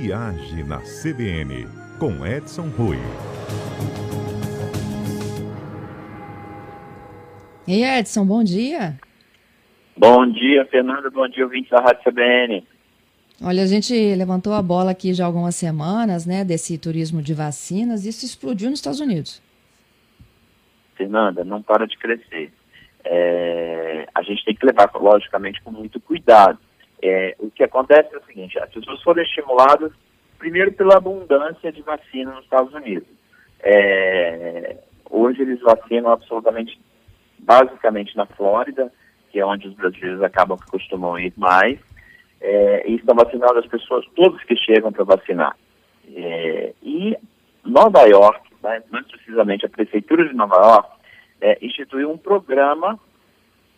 Viagem na CBN, com Edson Rui. E Edson, bom dia. Bom dia, Fernando. Bom dia, ouvinte da Rádio CBN. Olha, a gente levantou a bola aqui já há algumas semanas, né, desse turismo de vacinas. Isso explodiu nos Estados Unidos. Fernanda, não para de crescer. É, a gente tem que levar, logicamente, com muito cuidado. É, o que acontece é o seguinte, as pessoas foram estimuladas, primeiro, pela abundância de vacina nos Estados Unidos. É, hoje eles vacinam absolutamente, basicamente na Flórida, que é onde os brasileiros acabam que costumam ir mais, é, e estão vacinando as pessoas, todos que chegam para vacinar. É, e Nova York, né, mais precisamente a Prefeitura de Nova York, é, instituiu um programa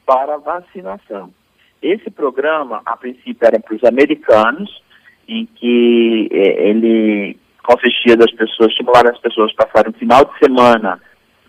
para vacinação. Esse programa, a princípio, era para os americanos, em que é, ele consistia das pessoas, estimular as pessoas a passarem um final de semana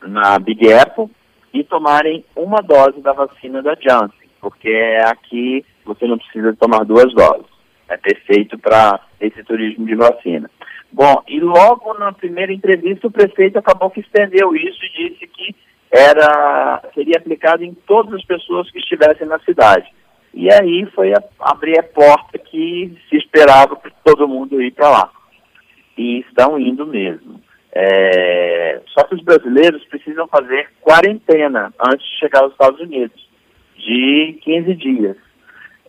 na Big Apple e tomarem uma dose da vacina da Janssen, porque é aqui você não precisa tomar duas doses. É perfeito para esse turismo de vacina. Bom, e logo na primeira entrevista o prefeito acabou que estendeu isso e disse que era seria aplicado em todas as pessoas que estivessem na cidade. E aí foi a, abrir a porta que se esperava para todo mundo ir para lá. E estão indo mesmo. É, só que os brasileiros precisam fazer quarentena antes de chegar aos Estados Unidos, de 15 dias.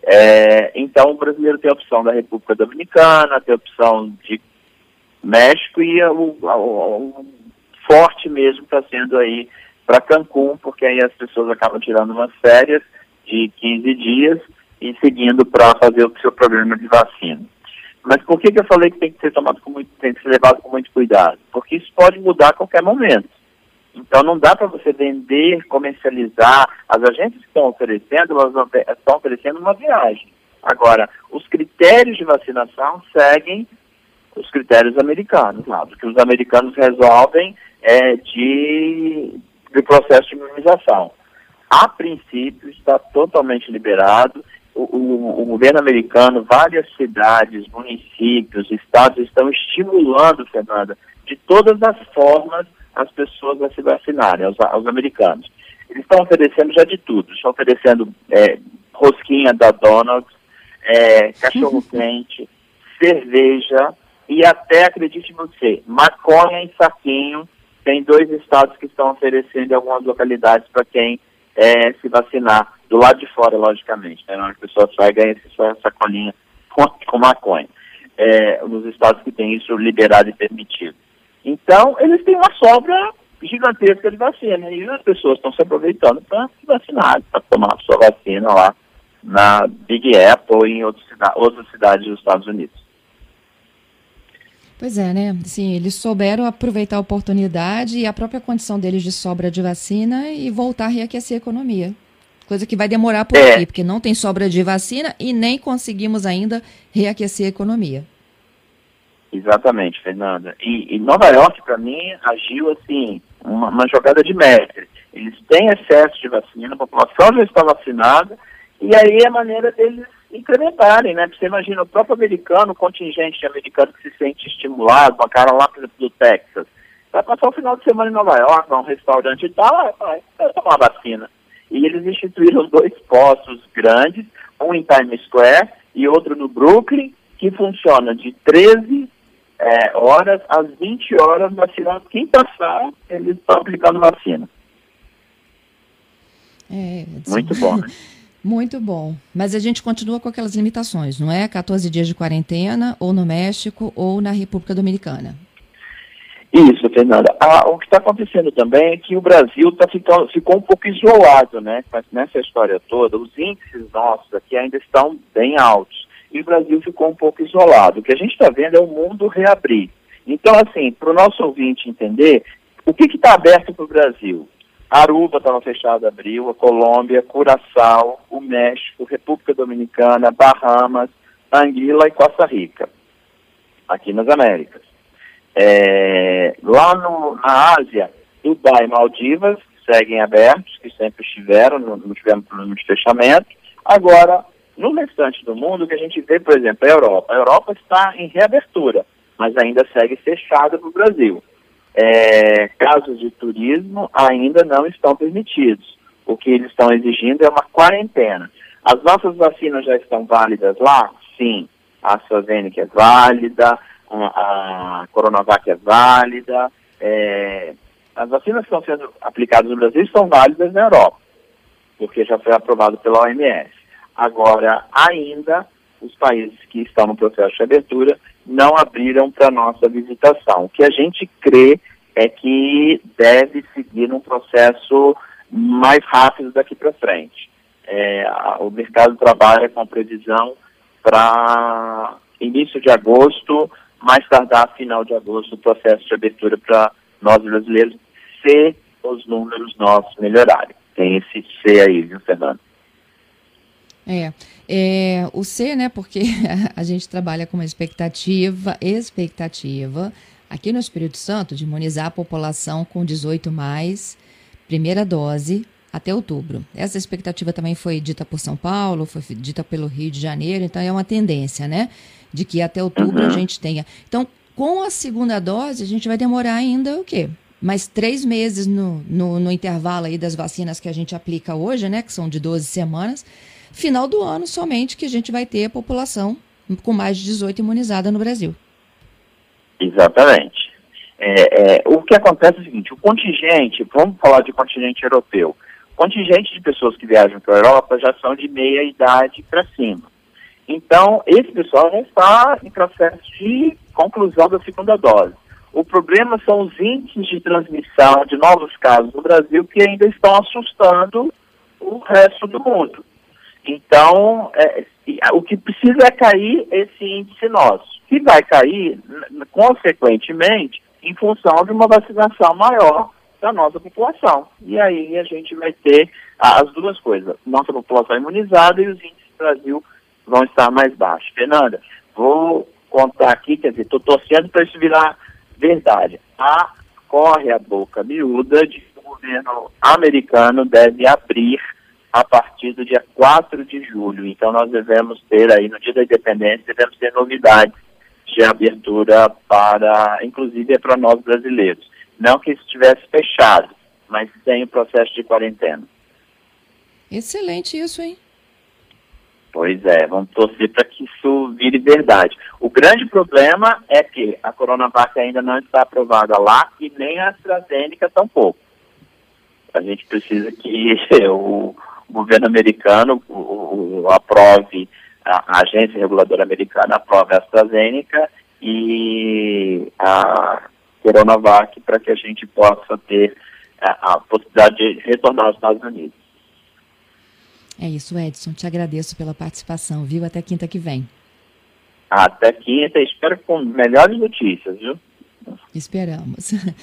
É, então o brasileiro tem a opção da República Dominicana, tem a opção de México e o, o, o forte mesmo está sendo aí para Cancún, porque aí as pessoas acabam tirando umas férias de 15 dias e seguindo para fazer o seu programa de vacina. Mas por que, que eu falei que tem que ser tomado com muito, tem que ser levado com muito cuidado? Porque isso pode mudar a qualquer momento. Então não dá para você vender, comercializar. As agências que estão oferecendo, elas estão oferecendo uma viagem. Agora, os critérios de vacinação seguem os critérios americanos lá. O que os americanos resolvem é de, de processo de imunização a princípio, está totalmente liberado. O, o, o, governo americano, várias cidades, municípios, estados estão estimulando, Fernanda, de todas as formas as pessoas a se vacinarem, aos, aos americanos. Eles estão oferecendo já de tudo. Estão oferecendo é, rosquinha da Donald's, é, cachorro-quente, cerveja e até, acredite você, maconha em saquinho. Tem dois estados que estão oferecendo em algumas localidades para quem é, se vacinar do lado de fora, logicamente. Né? Na hora que a pessoa sai, ganha essa sacolinha com, com maconha. É, nos estados que tem isso liberado e permitido. Então, eles têm uma sobra gigantesca de vacina e as pessoas estão se aproveitando para se vacinar, para tomar a sua vacina lá na Big Apple e em outras cidades dos Estados Unidos. Pois é, né? Sim, eles souberam aproveitar a oportunidade e a própria condição deles de sobra de vacina e voltar a reaquecer a economia. Coisa que vai demorar por é. aqui, porque não tem sobra de vacina e nem conseguimos ainda reaquecer a economia. Exatamente, Fernanda. E, e Nova York, para mim, agiu assim, uma, uma, jogada de mestre. Eles têm excesso de vacina, a população já está vacinada, e aí é a maneira deles incrementarem, né? Você imagina o próprio americano, o contingente americano que se sente estimulado, uma cara lá, por exemplo, do Texas, vai passar o final de semana em Nova York, vai um restaurante e tal, vai, vai tomar vacina. E eles instituíram dois postos grandes, um em Times Square e outro no Brooklyn, que funciona de 13 é, horas às 20 horas vacinando. Quem passar, eles estão aplicando vacina. É, Muito bom, né? Muito bom. Mas a gente continua com aquelas limitações, não é? 14 dias de quarentena, ou no México, ou na República Dominicana. Isso, Fernanda. Ah, o que está acontecendo também é que o Brasil tá ficando, ficou um pouco isolado, né? Nessa história toda, os índices nossos aqui ainda estão bem altos. E o Brasil ficou um pouco isolado. O que a gente está vendo é o mundo reabrir. Então, assim, para o nosso ouvinte entender, o que está aberto para o Brasil? Aruba estava fechado abril, a Colômbia, Curaçao, México, República Dominicana, Bahamas, Anguila e Costa Rica, aqui nas Américas. É, lá no, na Ásia, Dubai e Maldivas seguem abertos, que sempre estiveram, não, não tivemos problema de fechamento. Agora, No restante do mundo, o que a gente vê, por exemplo, é a Europa. A Europa está em reabertura, mas ainda segue fechada para o Brasil. É, casos de turismo ainda não estão permitidos. O que eles estão exigindo é uma quarentena. As nossas vacinas já estão válidas lá? Sim. A AstraZeneca é válida, a, Coronavac é válida. É, as vacinas que estão sendo aplicadas no Brasil estão válidas na Europa, porque já foi aprovado pela OMS. Agora, ainda, os países que estão no processo de abertura não abriram para nossa visitação. O que a gente crê é que deve seguir num processo mais rápido daqui para frente. É, o mercado trabalha com previsão para início de agosto, mais tardar final de agosto, o processo de abertura para nós brasileiros, se os números nossos melhorarem. Tem esse C aí, viu, Fernando? É, é, o C, né, porque a gente trabalha com uma expectativa, expectativa, aqui no Espírito Santo, de imunizar a população com 18 mais, primeira dose, até outubro. Essa expectativa também foi dita por São Paulo, foi dita pelo Rio de Janeiro, então é uma tendência, né, de que até outubro uhum. a gente tenha. Então, com a segunda dose, a gente vai demorar ainda o quê? Mais três meses no, no, no intervalo aí das vacinas que a gente aplica hoje, né, que são de 12 semanas, final do ano somente que a gente vai ter a população com mais de 18 imunizada no Brasil. Exatamente. É, é, o que acontece é o seguinte, o contingente, vamos falar de contingente europeu, o contingente de pessoas que viajam para a Europa já são de meia idade para cima. Então, esse pessoal já está em processo de conclusão da segunda dose. O problema são os índices de transmissão de novos casos no Brasil que ainda estão assustando o resto do mundo. Então, é, o que precisa é cair esse índice nosso, que vai cair, consequentemente, em função de uma vacinação maior da nossa população. E aí a gente vai ter as duas coisas, nossa população imunizada e os índices do Brasil vão estar mais baixos. Fernanda, vou contar aqui, quer dizer, estou torcendo para isso virar verdade. A, corre a boca miúda de que o governo americano deve abrir a partir do dia 4 de julho. Então nós devemos ter aí, no dia da independência, devemos ter novidades de abertura para, inclusive, é para nós brasileiros. Não que estivesse fechado, mas sem o processo de quarentena. Excelente isso, hein? Pois é, vamos torcer para que isso vire verdade. O grande problema é que a Coronavac ainda não está aprovada lá e nem a AstraZeneca tampouco. A gente precisa que o, governo americano o, o, aprove, a, a, agência reguladora americana aprove a AstraZeneca e a Coronavac para que a gente possa ter a, a possibilidade de retornar aos Estados Unidos. É isso, Edson. Te agradeço pela participação, viu? Até quinta que vem. Até quinta, espero com melhores notícias, viu? Esperamos.